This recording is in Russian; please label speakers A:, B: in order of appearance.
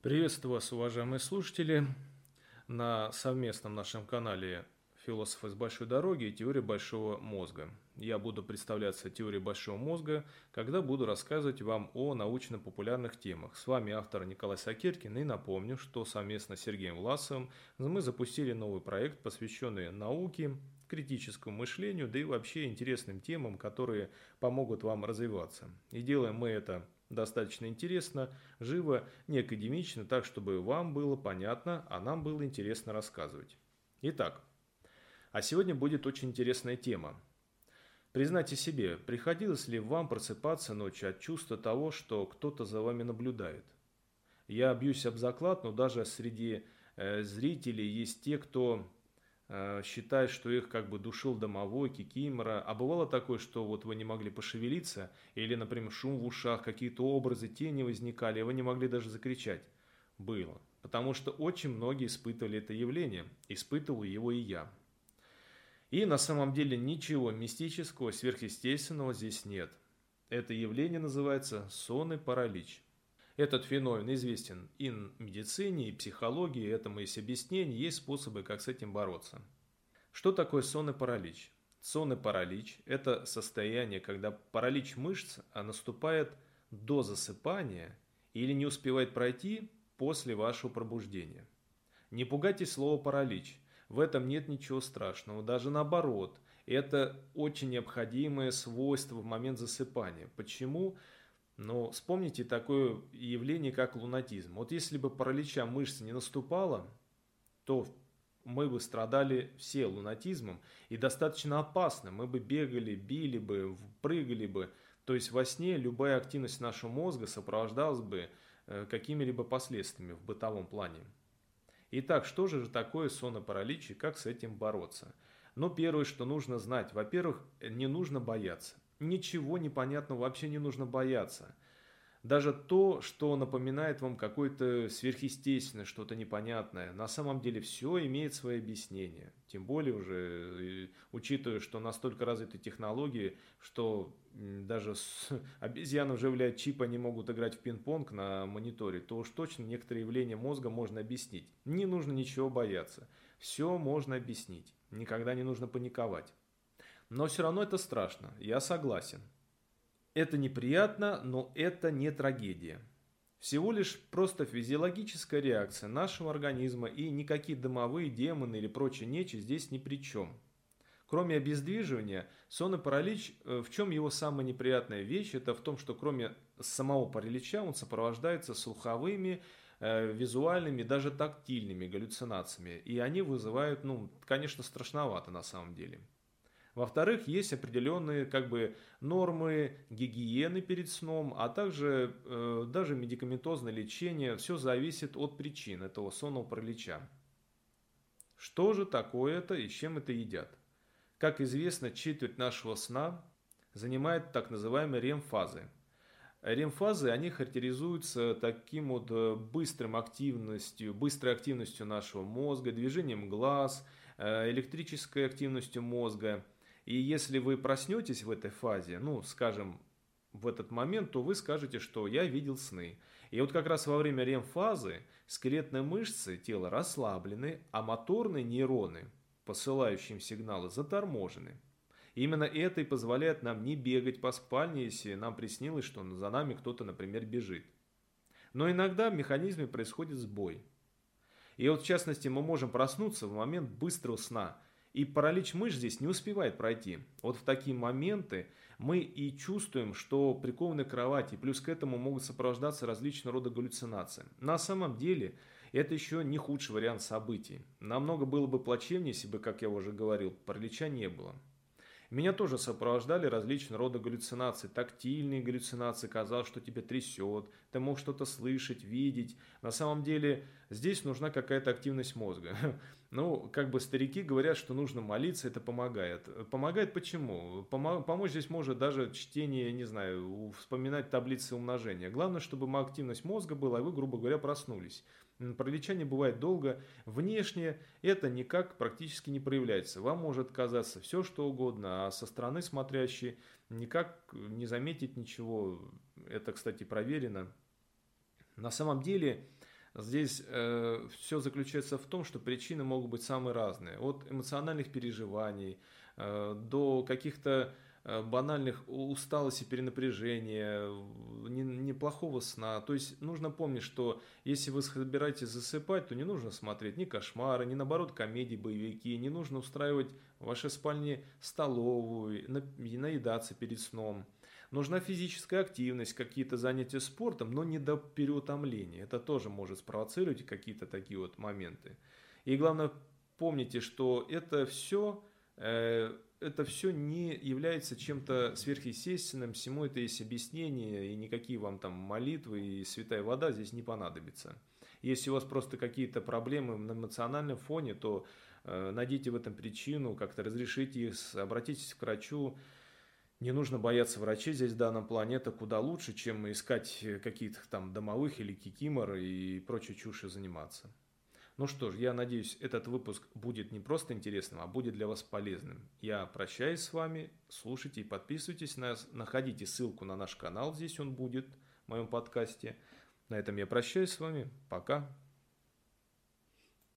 A: Приветствую вас, уважаемые слушатели, на совместном нашем канале «Философы с большой дороги» и «Теория большого мозга». Я буду представляться теорией большого мозга, когда буду рассказывать вам о научно-популярных темах. С вами автор Николай Сакиркин и напомню, что совместно с Сергеем Власовым мы запустили новый проект, посвященный науке, критическому мышлению, да и вообще интересным темам, которые помогут вам развиваться. И делаем мы это достаточно интересно, живо, не академично, так, чтобы вам было понятно, а нам было интересно рассказывать. Итак, а сегодня будет очень интересная тема. Признайте себе, приходилось ли вам просыпаться ночью от чувства того, что кто-то за вами наблюдает? Я бьюсь об заклад, но даже среди э, зрителей есть те, кто Э, считает, что их как бы душил домовой, кикимора. А бывало такое, что вот вы не могли пошевелиться, или, например, шум в ушах, какие-то образы, тени возникали, и вы не могли даже закричать. Было. Потому что очень многие испытывали это явление. Испытывал его и я. И на самом деле ничего мистического, сверхъестественного здесь нет. Это явление называется сонный паралич. Этот феномен известен и в медицине, и в психологии, этому есть объяснение, есть способы, как с этим бороться. Что такое сонный паралич? Сонный паралич – это состояние, когда паралич мышц а наступает до засыпания или не успевает пройти после вашего пробуждения. Не пугайтесь слова «паралич». В этом нет ничего страшного, даже наоборот. Это очень необходимое свойство в момент засыпания. Почему? Но вспомните такое явление, как лунатизм. Вот если бы паралича мышц не наступало, то мы бы страдали все лунатизмом и достаточно опасно. Мы бы бегали, били бы, прыгали бы. То есть во сне любая активность нашего мозга сопровождалась бы э, какими-либо последствиями в бытовом плане. Итак, что же такое сонопаралич и как с этим бороться? Ну, первое, что нужно знать. Во-первых, не нужно бояться. Ничего непонятного вообще не нужно бояться. Даже то, что напоминает вам какое-то сверхъестественное, что-то непонятное, на самом деле все имеет свои объяснения. Тем более уже, учитывая, что настолько развиты технологии, что даже с обезьяны уже влияют чип, они могут играть в пинг-понг на мониторе, то уж точно некоторые явления мозга можно объяснить. Не нужно ничего бояться. Все можно объяснить. Никогда не нужно паниковать. Но все равно это страшно, я согласен. Это неприятно, но это не трагедия. Всего лишь просто физиологическая реакция нашего организма и никакие дымовые демоны или прочая нечисть здесь ни при чем. Кроме обездвиживания, сон и паралич, э, в чем его самая неприятная вещь, это в том, что кроме самого паралича он сопровождается слуховыми, э, визуальными, даже тактильными галлюцинациями. И они вызывают, ну, конечно, страшновато на самом деле. Во-вторых, есть определенные как бы нормы гигиены перед сном, а также э, даже медикаментозное лечение. Все зависит от причин этого сонного паралича. Что же такое это и с чем это едят? Как известно, четверть нашего сна занимает так называемые ремфазы. Ремфазы, они характеризуются таким вот э, быстрым активностью, быстрой активностью нашего мозга, движением глаз, э, электрической активностью мозга – и если вы проснетесь в этой фазе, ну, скажем, в этот момент, то вы скажете, что я видел сны. И вот как раз во время ремфазы скелетные мышцы тела расслаблены, а моторные нейроны, посылающие им сигналы, заторможены. именно это и позволяет нам не бегать по спальне, если нам приснилось, что за нами кто-то, например, бежит. Но иногда в механизме происходит сбой. И вот в частности мы можем проснуться в момент быстрого сна – и паралич мышц здесь не успевает пройти. Вот в такие моменты мы и чувствуем, что прикованы к кровати, плюс к этому могут сопровождаться различного рода галлюцинации. На самом деле это еще не худший вариант событий. Намного было бы плачевнее, если бы, как я уже говорил, паралича не было. Меня тоже сопровождали различные рода галлюцинации, тактильные галлюцинации, казалось, что тебя трясет, ты мог что-то слышать, видеть. На самом деле здесь нужна какая-то активность мозга. Ну, как бы старики говорят, что нужно молиться, это помогает. Помогает почему? помочь здесь может даже чтение, не знаю, вспоминать таблицы умножения. Главное, чтобы активность мозга была, и вы, грубо говоря, проснулись. Пролечание бывает долго. Внешне это никак практически не проявляется. Вам может казаться все, что угодно, а со стороны смотрящий никак не заметить ничего. Это, кстати, проверено. На самом деле Здесь э, все заключается в том, что причины могут быть самые разные. От эмоциональных переживаний э, до каких-то э, банальных усталости, перенапряжения, неплохого сна. То есть нужно помнить, что если вы собираетесь засыпать, то не нужно смотреть ни кошмары, ни наоборот комедии, боевики, не нужно устраивать в вашей спальне столовую, наедаться перед сном. Нужна физическая активность, какие-то занятия спортом, но не до переутомления. Это тоже может спровоцировать какие-то такие вот моменты. И главное, помните, что это все, э, это все не является чем-то сверхъестественным, всему это есть объяснение, и никакие вам там молитвы и святая вода здесь не понадобится. Если у вас просто какие-то проблемы на эмоциональном фоне, то э, найдите в этом причину, как-то разрешите их, обратитесь к врачу, не нужно бояться врачей здесь в данном плане, это куда лучше, чем искать какие-то там домовых или кикимор и прочей чушью заниматься. Ну что ж, я надеюсь, этот выпуск будет не просто интересным, а будет для вас полезным. Я прощаюсь с вами, слушайте и подписывайтесь на нас, находите ссылку на наш канал, здесь он будет в моем подкасте. На этом я прощаюсь с вами, пока.